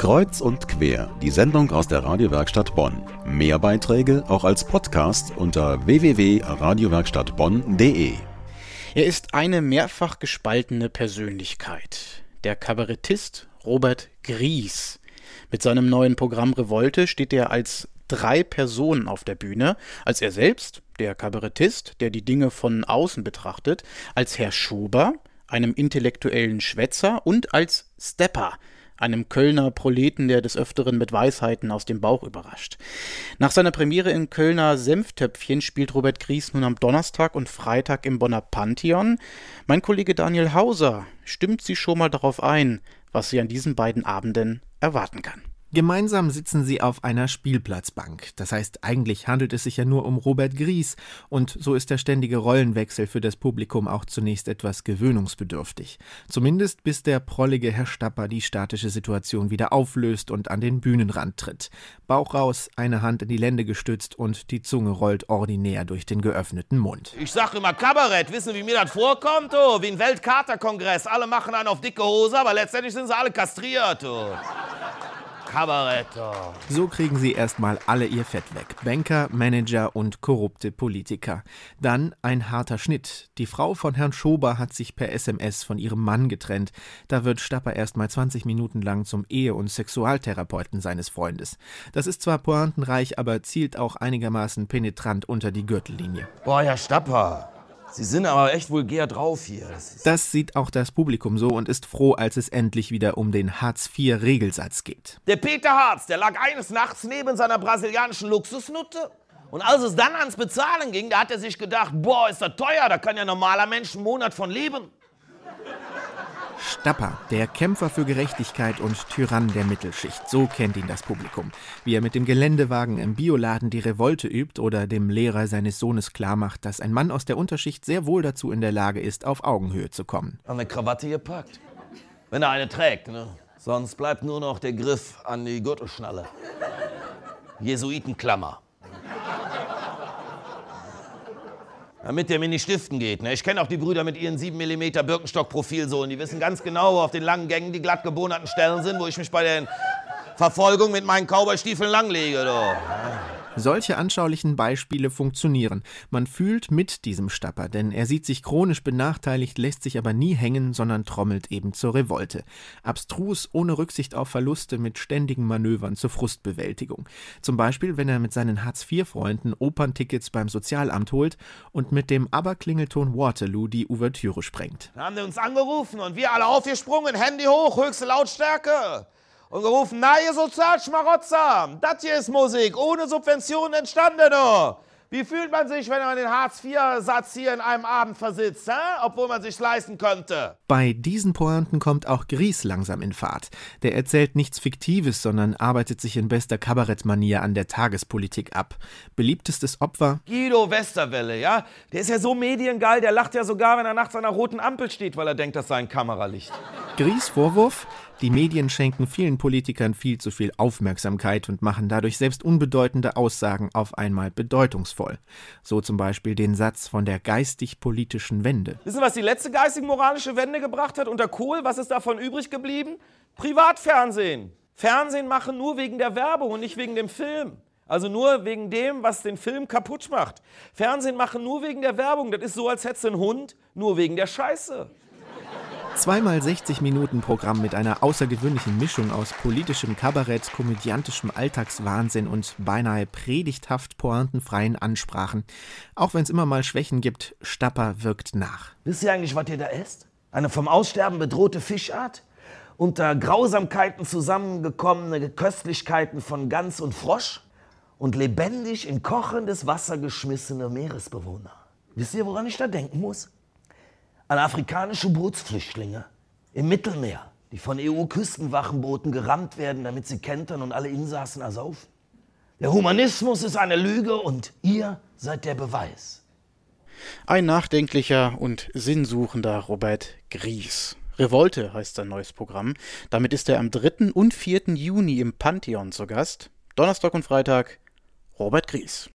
Kreuz und quer, die Sendung aus der Radiowerkstatt Bonn. Mehr Beiträge auch als Podcast unter www.radiowerkstattbonn.de. Er ist eine mehrfach gespaltene Persönlichkeit. Der Kabarettist Robert Gries. Mit seinem neuen Programm Revolte steht er als drei Personen auf der Bühne. Als er selbst, der Kabarettist, der die Dinge von außen betrachtet, als Herr Schober, einem intellektuellen Schwätzer und als Stepper, einem Kölner Proleten, der des Öfteren mit Weisheiten aus dem Bauch überrascht. Nach seiner Premiere in Kölner Senftöpfchen spielt Robert Gries nun am Donnerstag und Freitag im Bonner Pantheon. Mein Kollege Daniel Hauser stimmt Sie schon mal darauf ein, was sie an diesen beiden Abenden erwarten kann. Gemeinsam sitzen sie auf einer Spielplatzbank. Das heißt, eigentlich handelt es sich ja nur um Robert Gries. Und so ist der ständige Rollenwechsel für das Publikum auch zunächst etwas gewöhnungsbedürftig. Zumindest bis der prollige Herr Stapper die statische Situation wieder auflöst und an den Bühnenrand tritt. Bauch raus, eine Hand in die Lände gestützt und die Zunge rollt ordinär durch den geöffneten Mund. Ich sag immer Kabarett. Wissen, wie mir das vorkommt? Oh, wie ein Weltkaterkongress. Alle machen einen auf dicke Hose, aber letztendlich sind sie alle kastriert. Oh. Kabaretto. So kriegen sie erstmal alle ihr Fett weg. Banker, Manager und korrupte Politiker. Dann ein harter Schnitt. Die Frau von Herrn Schober hat sich per SMS von ihrem Mann getrennt. Da wird Stapper erstmal 20 Minuten lang zum Ehe- und Sexualtherapeuten seines Freundes. Das ist zwar pointenreich, aber zielt auch einigermaßen penetrant unter die Gürtellinie. Boah, Herr Stapper. Sie sind aber echt vulgär drauf hier. Das, das, sieht auch das Publikum so und ist froh, als es endlich wieder um den Hartz-IV-Regelsatz geht. Der Peter Harz, der lag eines Nachts neben seiner brasilianischen Luxusnutte. Und als es dann ans Bezahlen ging, da hat er sich gedacht, boah, ist das teuer, da kann ja normaler Mensch einen Monat von leben. Stapper, der Kämpfer für Gerechtigkeit und Tyrann der Mittelschicht, so kennt ihn das Publikum. Wie er mit dem Geländewagen im Bioladen die Revolte übt oder dem Lehrer seines Sohnes klarmacht, dass ein Mann aus der Unterschicht sehr wohl dazu in der Lage ist, auf Augenhöhe zu kommen. An eine Krawatte gepackt. Wenn er eine trägt, ne? Sonst bleibt nur noch der Griff an die Gürtelschnalle. Jesuitenklammer. Damit der mir nicht stiften geht. Ne? Ich kenne auch die Brüder mit ihren 7 mm Birkenstock-Profilsohlen. Die wissen ganz genau, wo auf den langen Gängen die glatt gebohnerten Stellen sind, wo ich mich bei der Verfolgung mit meinen Cowboy-Stiefeln langlege. Doch. Solche anschaulichen Beispiele funktionieren. Man fühlt mit diesem Stapper, denn er sieht sich chronisch benachteiligt, lässt sich aber nie hängen, sondern trommelt eben zur Revolte. Abstrus, ohne Rücksicht auf Verluste, mit ständigen Manövern zur Frustbewältigung. Zum Beispiel, wenn er mit seinen Hartz-IV-Freunden Operntickets beim Sozialamt holt und mit dem Aberklingelton Waterloo die Ouvertüre sprengt. Da haben die uns angerufen und wir alle aufgesprungen, Handy hoch, höchste Lautstärke und gerufen, na ihr Sozialschmarotzer, das hier ist Musik, ohne Subventionen entstanden. Wie fühlt man sich, wenn man den Hartz-IV-Satz hier in einem Abend versitzt, hä? obwohl man sich leisten könnte? Bei diesen Pointen kommt auch Gries langsam in Fahrt. Der erzählt nichts Fiktives, sondern arbeitet sich in bester Kabarettmanier an der Tagespolitik ab. Beliebtestes Opfer? Guido Westerwelle, ja? Der ist ja so mediengeil, der lacht ja sogar, wenn er nachts an einer roten Ampel steht, weil er denkt, das sei ein Kameralicht. Gries Vorwurf? Die Medien schenken vielen Politikern viel zu viel Aufmerksamkeit und machen dadurch selbst unbedeutende Aussagen auf einmal bedeutungsvoll. So zum Beispiel den Satz von der geistig-politischen Wende. Wissen Sie, was die letzte geistig-moralische Wende gebracht hat unter Kohl? Was ist davon übrig geblieben? Privatfernsehen. Fernsehen machen nur wegen der Werbung und nicht wegen dem Film. Also nur wegen dem, was den Film kaputt macht. Fernsehen machen nur wegen der Werbung. Das ist so, als hättest du einen Hund nur wegen der Scheiße. Zweimal 60 Minuten Programm mit einer außergewöhnlichen Mischung aus politischem Kabarett, komödiantischem Alltagswahnsinn und beinahe predigthaft pointenfreien Ansprachen. Auch wenn es immer mal Schwächen gibt, Stapper wirkt nach. Wisst ihr eigentlich, was ihr da esst? Eine vom Aussterben bedrohte Fischart? Unter Grausamkeiten zusammengekommene Köstlichkeiten von Gans und Frosch? Und lebendig in kochendes Wasser geschmissene Meeresbewohner. Wisst ihr, woran ich da denken muss? An afrikanische Bootsflüchtlinge im Mittelmeer, die von EU-Küstenwachenbooten gerammt werden, damit sie kentern und alle Insassen ersaufen. Der Humanismus ist eine Lüge und ihr seid der Beweis. Ein nachdenklicher und sinnsuchender Robert Gries. Revolte heißt sein neues Programm. Damit ist er am 3. und 4. Juni im Pantheon zu Gast. Donnerstag und Freitag Robert Gries.